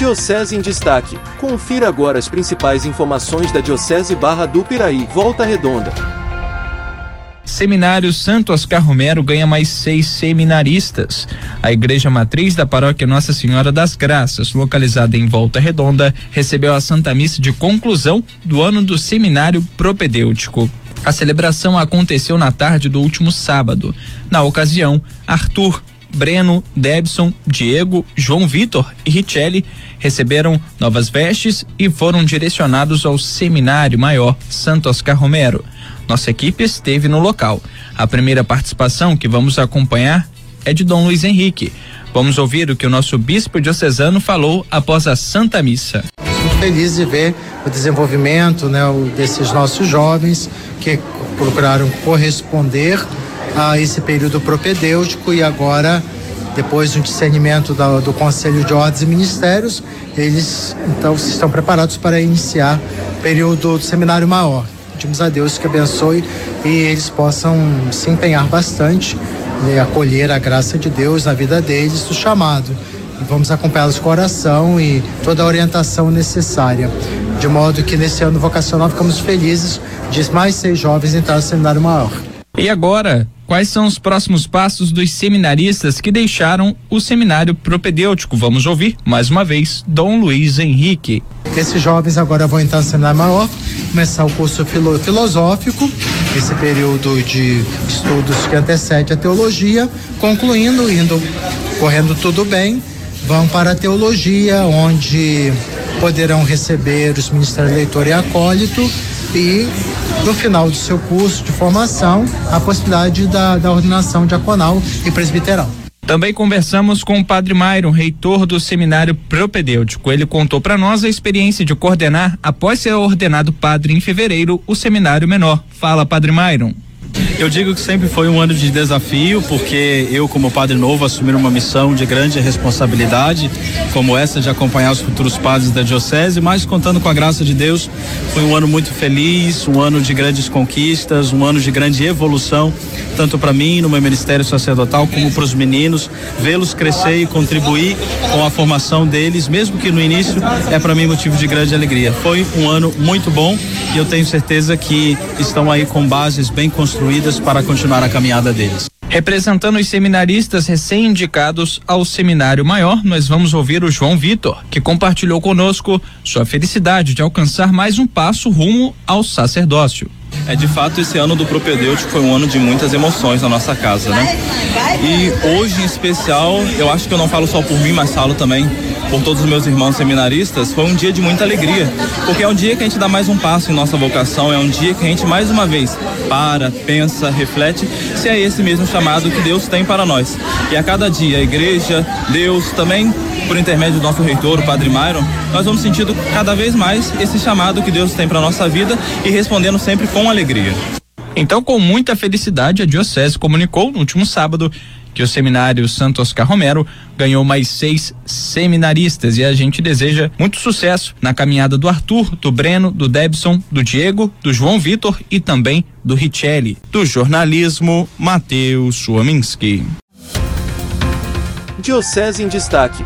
Diocese em Destaque. Confira agora as principais informações da Diocese Barra do Piraí, Volta Redonda. Seminário Santo Oscar Romero ganha mais seis seminaristas. A igreja matriz da paróquia Nossa Senhora das Graças, localizada em Volta Redonda, recebeu a Santa Missa de conclusão do ano do seminário propedêutico. A celebração aconteceu na tarde do último sábado. Na ocasião, Arthur, Breno, Debson, Diego, João Vitor e Richelli receberam novas vestes e foram direcionados ao Seminário Maior Santo Oscar Romero. Nossa equipe esteve no local. A primeira participação que vamos acompanhar é de Dom Luiz Henrique. Vamos ouvir o que o nosso bispo diocesano falou após a Santa Missa. Muito feliz de ver o desenvolvimento né, desses nossos jovens que procuraram corresponder a esse período propedêutico e agora, depois do discernimento do Conselho de Ordens e Ministérios, eles então estão preparados para iniciar o período do seminário maior. Pedimos a Deus que abençoe e eles possam se empenhar bastante e acolher a graça de Deus na vida deles, do chamado. E vamos acompanhá-los com oração e toda a orientação necessária. De modo que nesse ano vocacional ficamos felizes de mais seis jovens entrar no seminário maior. E agora, quais são os próximos passos dos seminaristas que deixaram o seminário propedêutico? Vamos ouvir mais uma vez Dom Luiz Henrique. Esses jovens agora vão entrar no seminário maior, começar o curso filo filosófico, esse período de estudos que antecede a teologia, concluindo, indo, correndo tudo bem, vão para a teologia, onde poderão receber os ministérios leitor e acólito e no final do seu curso de formação a possibilidade da, da ordenação diaconal e presbiteral. Também conversamos com o Padre Myron, reitor do Seminário Propedêutico. Ele contou para nós a experiência de coordenar, após ser ordenado padre em fevereiro, o Seminário Menor. Fala, Padre Myron. Eu digo que sempre foi um ano de desafio, porque eu, como padre novo, assumi uma missão de grande responsabilidade, como essa de acompanhar os futuros padres da Diocese, mas contando com a graça de Deus, foi um ano muito feliz, um ano de grandes conquistas, um ano de grande evolução, tanto para mim, no meu ministério sacerdotal, como para os meninos, vê-los crescer e contribuir com a formação deles, mesmo que no início é para mim motivo de grande alegria. Foi um ano muito bom e eu tenho certeza que estão aí com bases bem construídas para continuar a caminhada deles. Representando os seminaristas recém-indicados ao seminário maior, nós vamos ouvir o João Vitor, que compartilhou conosco sua felicidade de alcançar mais um passo rumo ao sacerdócio. É de fato esse ano do propedêutico foi um ano de muitas emoções na nossa casa, né? E hoje em especial, eu acho que eu não falo só por mim, mas falo também por todos os meus irmãos seminaristas, foi um dia de muita alegria, porque é um dia que a gente dá mais um passo em nossa vocação, é um dia que a gente mais uma vez para, pensa, reflete se é esse mesmo chamado que Deus tem para nós. E a cada dia a igreja, Deus também por intermédio do nosso reitor, o Padre Myron, nós vamos sentindo cada vez mais esse chamado que Deus tem para nossa vida e respondendo sempre com alegria. Então, com muita felicidade, a Diocese comunicou no último sábado que o seminário Santo Oscar Romero ganhou mais seis seminaristas e a gente deseja muito sucesso na caminhada do Arthur, do Breno, do Debson, do Diego, do João Vitor e também do Richelli. Do jornalismo, Matheus Suominski. Diocese em Destaque